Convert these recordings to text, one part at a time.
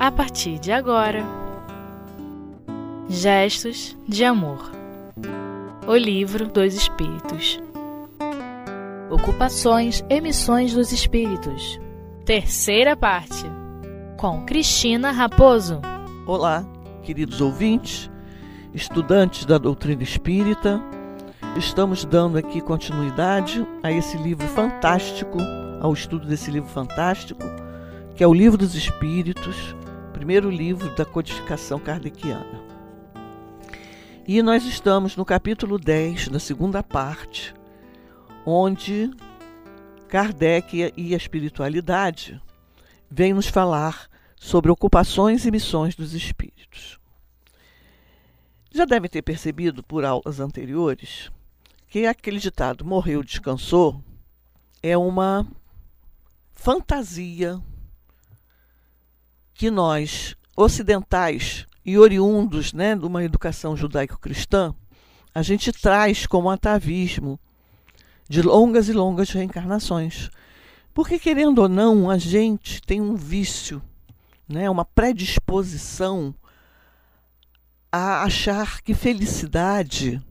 a partir de agora. Gestos de Amor. O Livro dos Espíritos. Ocupações e Missões dos Espíritos. Terceira parte. Com Cristina Raposo. Olá, queridos ouvintes, estudantes da doutrina espírita. Estamos dando aqui continuidade a esse livro fantástico, ao estudo desse livro fantástico, que é o Livro dos Espíritos, primeiro livro da codificação kardeciana. E nós estamos no capítulo 10, da segunda parte, onde Kardec e a espiritualidade vêm nos falar sobre ocupações e missões dos espíritos. Já devem ter percebido por aulas anteriores que aquele ditado morreu, descansou é uma fantasia que nós, ocidentais e oriundos né, de uma educação judaico-cristã, a gente traz como atavismo de longas e longas reencarnações. Porque, querendo ou não, a gente tem um vício, né, uma predisposição a achar que felicidade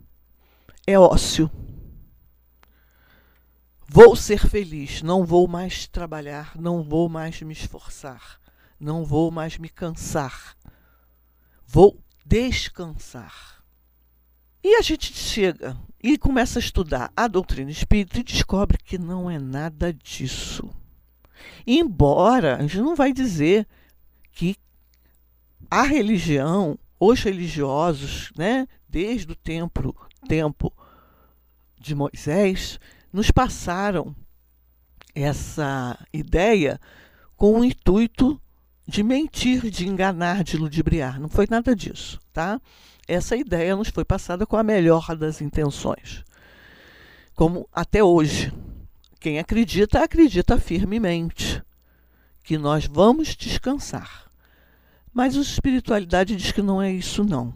é ócio. Vou ser feliz, não vou mais trabalhar, não vou mais me esforçar não vou mais me cansar. Vou descansar. E a gente chega e começa a estudar a doutrina espírita e descobre que não é nada disso. Embora a gente não vai dizer que a religião, os religiosos, né, desde o tempo, tempo de Moisés, nos passaram essa ideia com o intuito de mentir, de enganar, de ludibriar. Não foi nada disso, tá? Essa ideia nos foi passada com a melhor das intenções. Como até hoje. Quem acredita, acredita firmemente que nós vamos descansar. Mas a espiritualidade diz que não é isso não.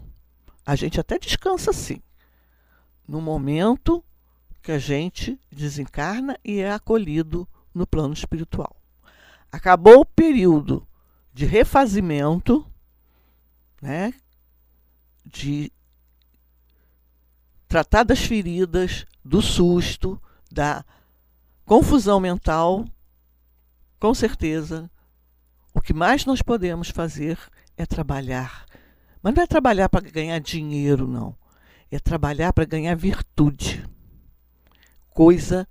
A gente até descansa sim. No momento que a gente desencarna e é acolhido no plano espiritual. Acabou o período de refazimento, né? de tratar das feridas, do susto, da confusão mental, com certeza, o que mais nós podemos fazer é trabalhar. Mas não é trabalhar para ganhar dinheiro, não. É trabalhar para ganhar virtude. Coisa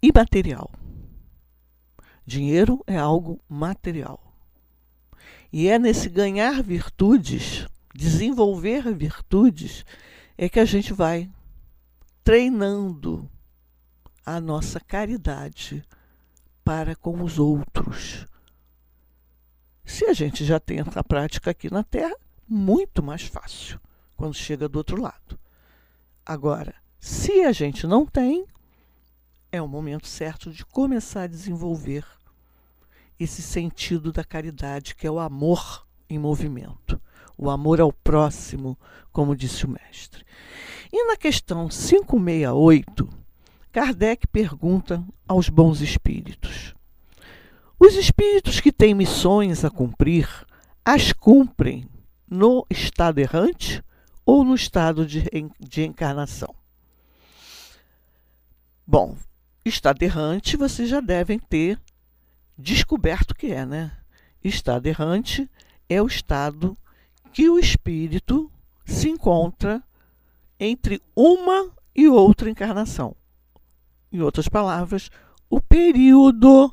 imaterial. Dinheiro é algo material. E é nesse ganhar virtudes, desenvolver virtudes, é que a gente vai treinando a nossa caridade para com os outros. Se a gente já tem essa prática aqui na Terra, muito mais fácil quando chega do outro lado. Agora, se a gente não tem, é o momento certo de começar a desenvolver esse sentido da caridade, que é o amor em movimento, o amor ao próximo, como disse o mestre. E na questão 568, Kardec pergunta aos bons espíritos: Os espíritos que têm missões a cumprir, as cumprem no estado errante ou no estado de, de encarnação? Bom, estado errante vocês já devem ter descoberto que é, né? Estado errante é o estado que o espírito se encontra entre uma e outra encarnação. Em outras palavras, o período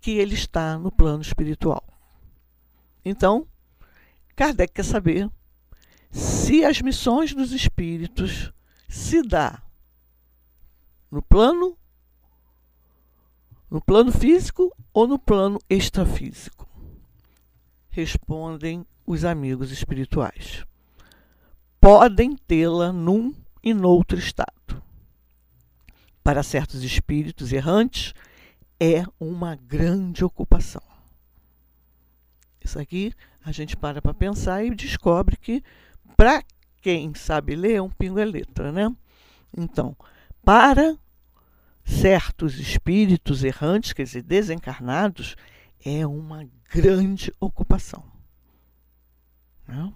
que ele está no plano espiritual. Então, Kardec quer saber se as missões dos espíritos se dá no plano no plano físico ou no plano extrafísico? Respondem os amigos espirituais. Podem tê-la num e noutro estado. Para certos espíritos errantes, é uma grande ocupação. Isso aqui a gente para para pensar e descobre que, para quem sabe ler, um pingo é letra, né? Então, para certos espíritos errantes, quer dizer, desencarnados, é uma grande ocupação. Não?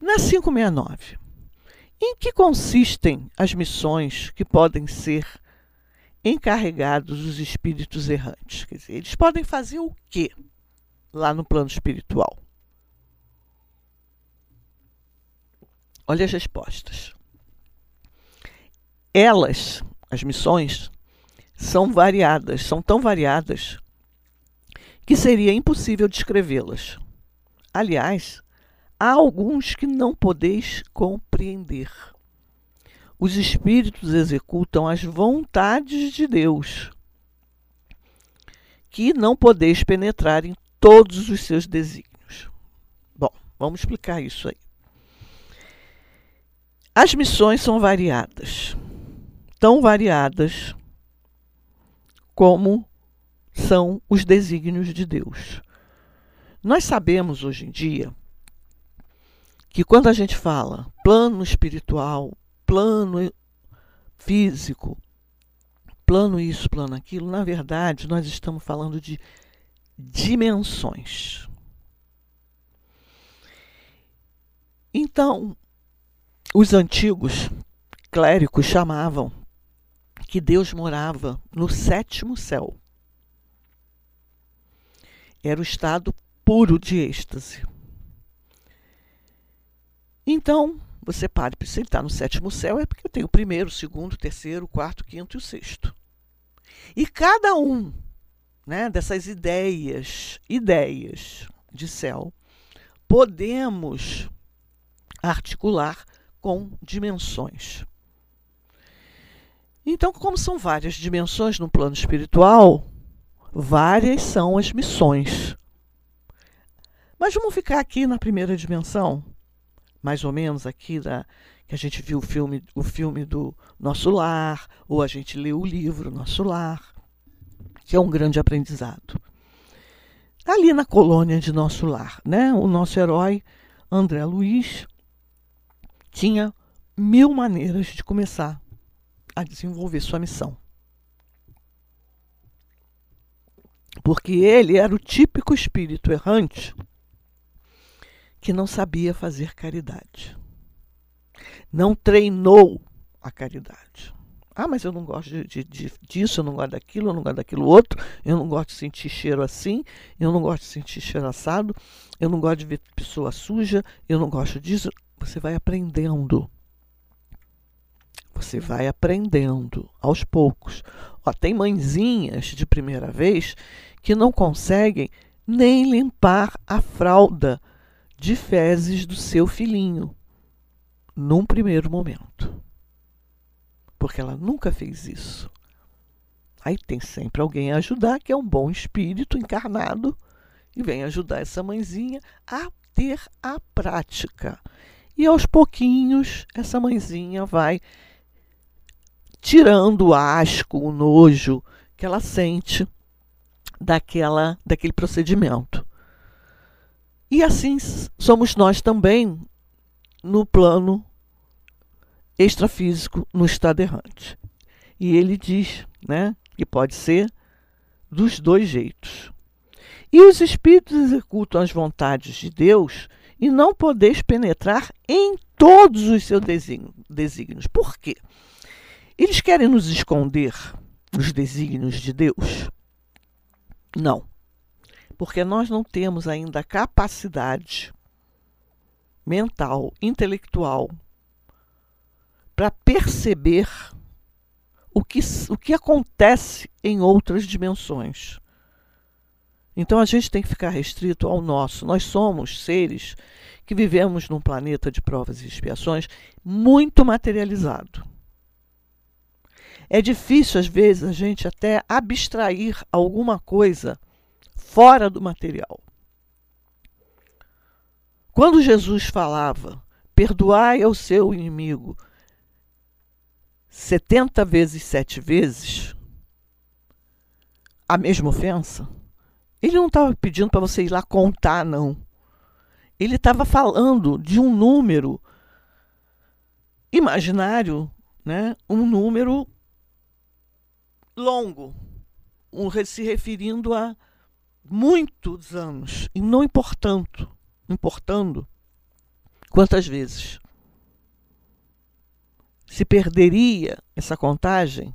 Na 569, em que consistem as missões que podem ser encarregados os espíritos errantes? Quer dizer, eles podem fazer o quê lá no plano espiritual? Olha as respostas. Elas, as missões, são variadas, são tão variadas que seria impossível descrevê-las. Aliás, há alguns que não podeis compreender. Os espíritos executam as vontades de Deus, que não podeis penetrar em todos os seus desígnios. Bom, vamos explicar isso aí. As missões são variadas, tão variadas como são os desígnios de Deus. Nós sabemos hoje em dia que quando a gente fala plano espiritual, plano físico, plano isso, plano aquilo, na verdade nós estamos falando de dimensões. Então, os antigos clérigos chamavam que Deus morava no sétimo céu. Era o estado puro de êxtase. Então, você pare, se ele está no sétimo céu, é porque tem o primeiro, o segundo, o terceiro, o quarto, o quinto e o sexto. E cada um né, dessas ideias, ideias de céu, podemos articular com dimensões. Então, como são várias dimensões no plano espiritual, várias são as missões. Mas vamos ficar aqui na primeira dimensão, mais ou menos aqui da que a gente viu o filme, o filme do Nosso Lar, ou a gente leu o livro Nosso Lar, que é um grande aprendizado. Ali na colônia de Nosso Lar, né? O nosso herói André Luiz tinha mil maneiras de começar a desenvolver sua missão. Porque ele era o típico espírito errante que não sabia fazer caridade. Não treinou a caridade. Ah, mas eu não gosto de, de, de, disso, eu não gosto daquilo, eu não gosto daquilo outro, eu não gosto de sentir cheiro assim, eu não gosto de sentir cheiro assado, eu não gosto de ver pessoa suja, eu não gosto disso você vai aprendendo. Você vai aprendendo aos poucos. Ó, tem mãezinhas de primeira vez que não conseguem nem limpar a fralda de fezes do seu filhinho num primeiro momento. Porque ela nunca fez isso. Aí tem sempre alguém a ajudar, que é um bom espírito encarnado, e vem ajudar essa mãezinha a ter a prática. E aos pouquinhos, essa mãezinha vai tirando o asco, o nojo que ela sente daquela, daquele procedimento. E assim somos nós também no plano extrafísico, no estado errante. E ele diz né, que pode ser dos dois jeitos. E os espíritos executam as vontades de Deus e não podeis penetrar em todos os seus desígnios. Por quê? Eles querem nos esconder os desígnios de Deus? Não. Porque nós não temos ainda a capacidade mental, intelectual, para perceber o que, o que acontece em outras dimensões. Então a gente tem que ficar restrito ao nosso. Nós somos seres que vivemos num planeta de provas e expiações muito materializado. É difícil, às vezes, a gente até abstrair alguma coisa fora do material. Quando Jesus falava, perdoai ao seu inimigo 70 vezes, sete vezes, a mesma ofensa, ele não estava pedindo para você ir lá contar, não. Ele estava falando de um número imaginário, né? um número longo, um, se referindo a muitos anos, e não importando, importando quantas vezes se perderia essa contagem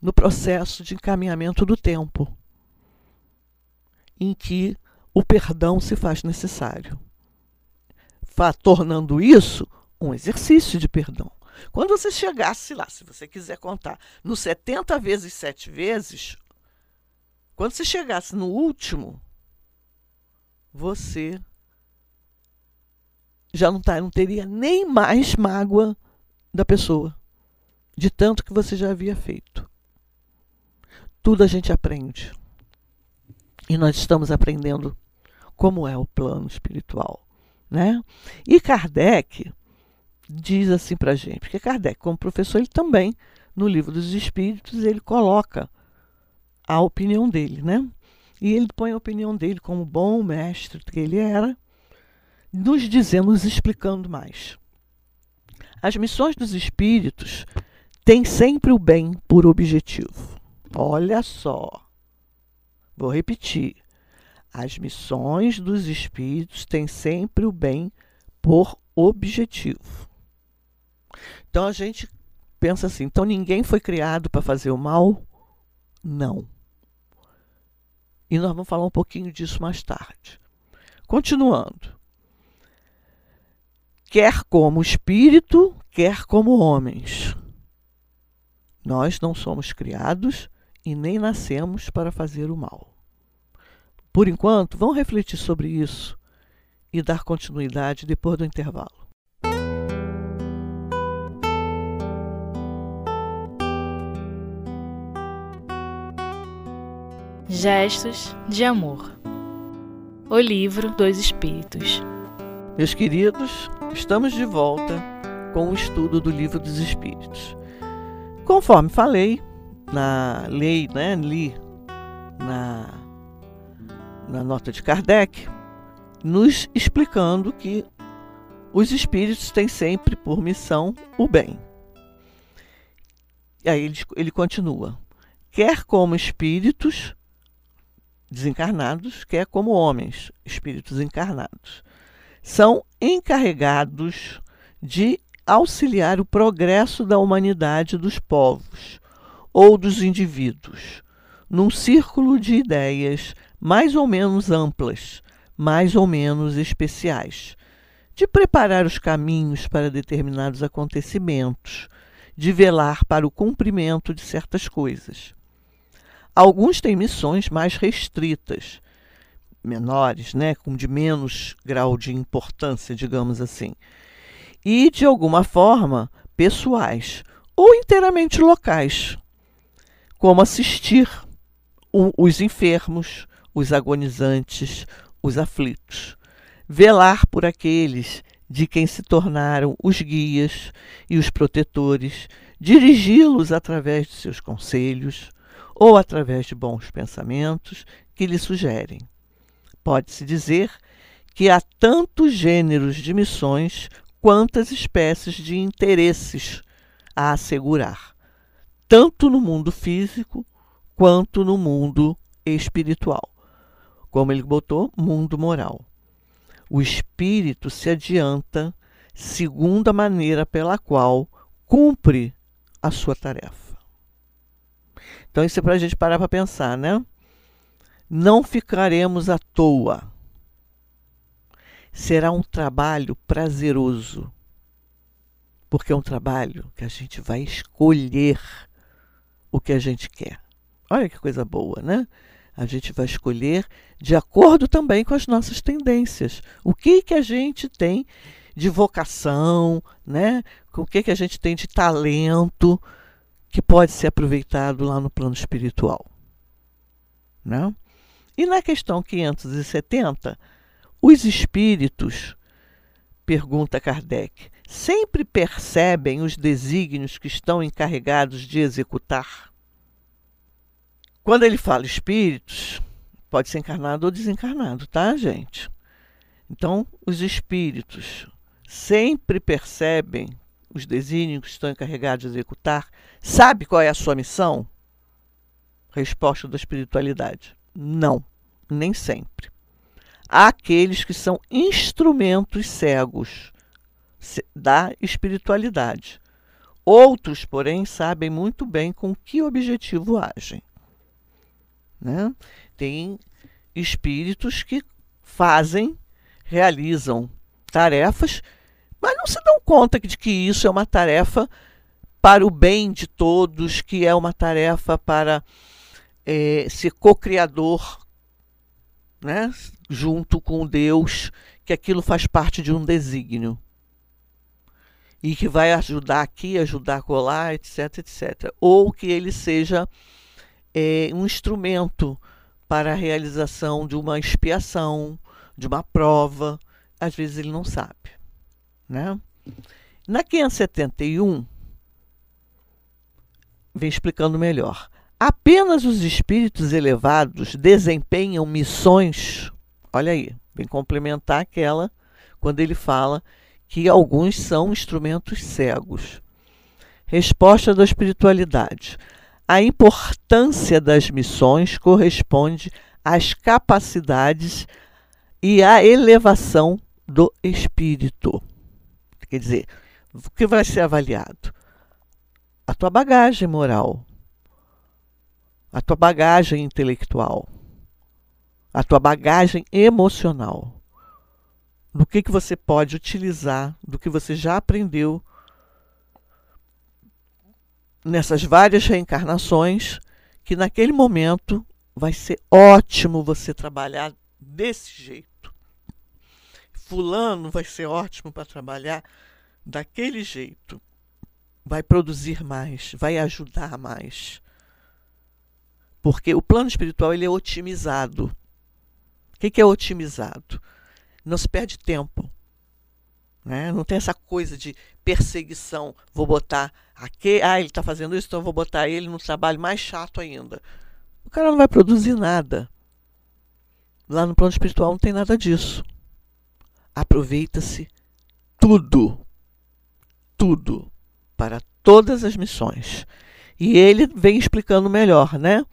no processo de encaminhamento do tempo, em que o perdão se faz necessário, tornando isso um exercício de perdão. Quando você chegasse lá, se você quiser contar, no 70 vezes 7 vezes, quando você chegasse no último, você já não, tá, não teria nem mais mágoa da pessoa, de tanto que você já havia feito. Tudo a gente aprende. E nós estamos aprendendo como é o plano espiritual. Né? E Kardec diz assim para a gente, porque Kardec, como professor, ele também, no livro dos Espíritos, ele coloca a opinião dele, né? E ele põe a opinião dele como bom mestre que ele era, nos dizendo, nos explicando mais. As missões dos espíritos têm sempre o bem por objetivo. Olha só. Vou repetir. As missões dos espíritos têm sempre o bem por objetivo. Então a gente pensa assim: então ninguém foi criado para fazer o mal? Não. E nós vamos falar um pouquinho disso mais tarde. Continuando. Quer como espírito, quer como homens. Nós não somos criados e nem nascemos para fazer o mal. Por enquanto, vamos refletir sobre isso e dar continuidade depois do intervalo. Gestos de Amor O Livro dos Espíritos Meus queridos, estamos de volta com o estudo do Livro dos Espíritos. Conforme falei, na lei, né, li na, na nota de Kardec, nos explicando que os espíritos têm sempre por missão o bem. E aí ele, ele continua: quer como espíritos desencarnados, quer como homens, espíritos encarnados, são encarregados de auxiliar o progresso da humanidade dos povos ou dos indivíduos, num círculo de ideias mais ou menos amplas, mais ou menos especiais, de preparar os caminhos para determinados acontecimentos, de velar para o cumprimento de certas coisas. Alguns têm missões mais restritas, menores, né, com de menos grau de importância, digamos assim, e de alguma forma pessoais ou inteiramente locais, como assistir os enfermos, os agonizantes, os aflitos, velar por aqueles de quem se tornaram os guias e os protetores, dirigi-los através de seus conselhos ou através de bons pensamentos que lhe sugerem. Pode-se dizer que há tantos gêneros de missões quantas espécies de interesses a assegurar tanto no mundo físico quanto no mundo espiritual. Como ele botou, mundo moral. O espírito se adianta segundo a maneira pela qual cumpre a sua tarefa. Então, isso é para a gente parar para pensar, né? Não ficaremos à toa. Será um trabalho prazeroso, porque é um trabalho que a gente vai escolher o que a gente quer. Olha que coisa boa, né? A gente vai escolher de acordo também com as nossas tendências. O que que a gente tem de vocação, né? O que que a gente tem de talento que pode ser aproveitado lá no plano espiritual, né? E na questão 570, os espíritos, pergunta Kardec, sempre percebem os desígnios que estão encarregados de executar? Quando ele fala espíritos, pode ser encarnado ou desencarnado, tá, gente? Então, os espíritos sempre percebem os desígnios que estão encarregados de executar? Sabe qual é a sua missão? Resposta da espiritualidade: não, nem sempre. Há aqueles que são instrumentos cegos da espiritualidade. Outros, porém, sabem muito bem com que objetivo agem. Né? Tem espíritos que fazem, realizam tarefas, mas não se dão conta de que isso é uma tarefa para o bem de todos, que é uma tarefa para é, ser co-criador, né? junto com Deus, que aquilo faz parte de um desígnio e que vai ajudar aqui, ajudar colar, etc, etc. Ou que ele seja é, um instrumento para a realização de uma expiação, de uma prova. Às vezes ele não sabe. Né? Na 571, vem explicando melhor. Apenas os espíritos elevados desempenham missões. Olha aí, vem complementar aquela quando ele fala que alguns são instrumentos cegos. Resposta da espiritualidade. A importância das missões corresponde às capacidades e à elevação do espírito. Quer dizer, o que vai ser avaliado? A tua bagagem moral, a tua bagagem intelectual, a tua bagagem emocional do que, que você pode utilizar, do que você já aprendeu nessas várias reencarnações, que naquele momento vai ser ótimo você trabalhar desse jeito. Fulano vai ser ótimo para trabalhar daquele jeito. Vai produzir mais, vai ajudar mais. Porque o plano espiritual ele é otimizado. O que, é otimizado? não se perde tempo. Né? Não tem essa coisa de perseguição. Vou botar aqui, ah, ele está fazendo isso, então vou botar ele no trabalho mais chato ainda. O cara não vai produzir nada. Lá no plano espiritual não tem nada disso. Aproveita-se tudo, tudo, para todas as missões. E ele vem explicando melhor, né?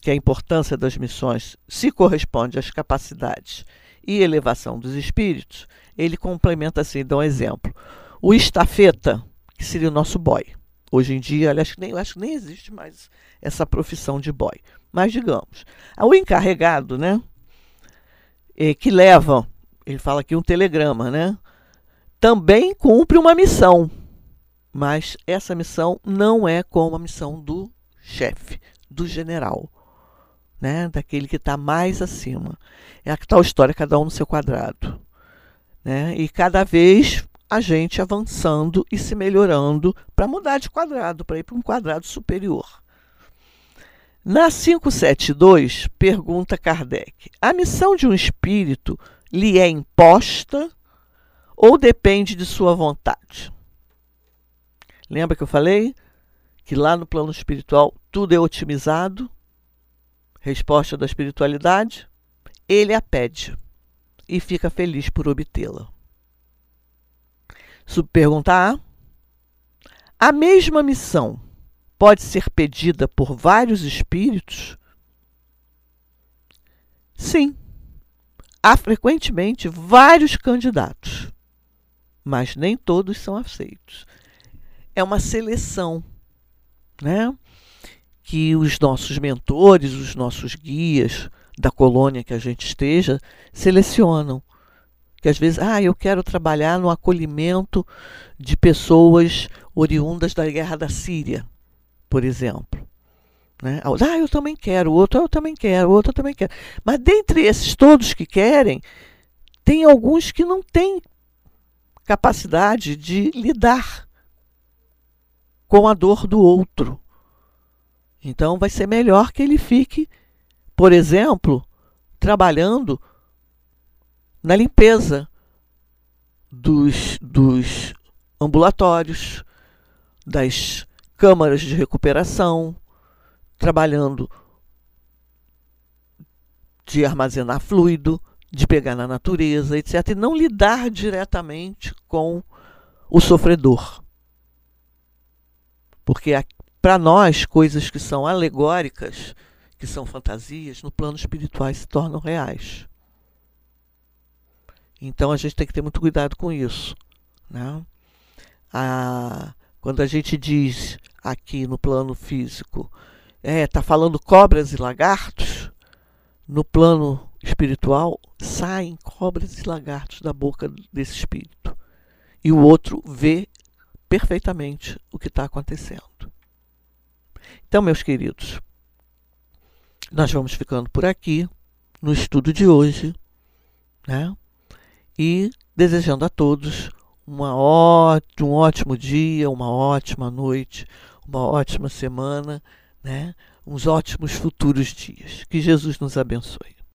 Que a importância das missões se corresponde às capacidades e elevação dos espíritos, ele complementa assim, dá um exemplo. O estafeta, que seria o nosso boy. Hoje em dia, aliás, nem, acho que nem existe mais essa profissão de boy. Mas digamos, o encarregado, né? É, que leva, ele fala aqui um telegrama, né? Também cumpre uma missão. Mas essa missão não é como a missão do chefe, do general né? daquele que está mais acima. É a tal história, cada um no seu quadrado. Né? E cada vez a gente avançando e se melhorando para mudar de quadrado, para ir para um quadrado superior. Na 572, pergunta Kardec: a missão de um espírito lhe é imposta ou depende de sua vontade? Lembra que eu falei que lá no plano espiritual tudo é otimizado? resposta da espiritualidade, ele a pede e fica feliz por obtê-la. Subpergunta A. A mesma missão pode ser pedida por vários espíritos? Sim. Há frequentemente vários candidatos, mas nem todos são aceitos. É uma seleção, né? que os nossos mentores, os nossos guias da colônia que a gente esteja, selecionam. Que às vezes, ah, eu quero trabalhar no acolhimento de pessoas oriundas da guerra da Síria, por exemplo. Né? Ah, eu também quero, o outro eu também quero, o outro eu também quero. Mas dentre esses todos que querem, tem alguns que não têm capacidade de lidar com a dor do outro. Então, vai ser melhor que ele fique, por exemplo, trabalhando na limpeza dos, dos ambulatórios, das câmaras de recuperação, trabalhando de armazenar fluido, de pegar na natureza, etc., e não lidar diretamente com o sofredor. Porque para nós, coisas que são alegóricas, que são fantasias, no plano espiritual se tornam reais. Então a gente tem que ter muito cuidado com isso. Né? A, quando a gente diz aqui no plano físico, é, tá falando cobras e lagartos, no plano espiritual saem cobras e lagartos da boca desse espírito. E o outro vê perfeitamente o que está acontecendo. Então, meus queridos, nós vamos ficando por aqui no estudo de hoje, né? E desejando a todos uma ó um ótimo dia, uma ótima noite, uma ótima semana, né? Uns ótimos futuros dias. Que Jesus nos abençoe.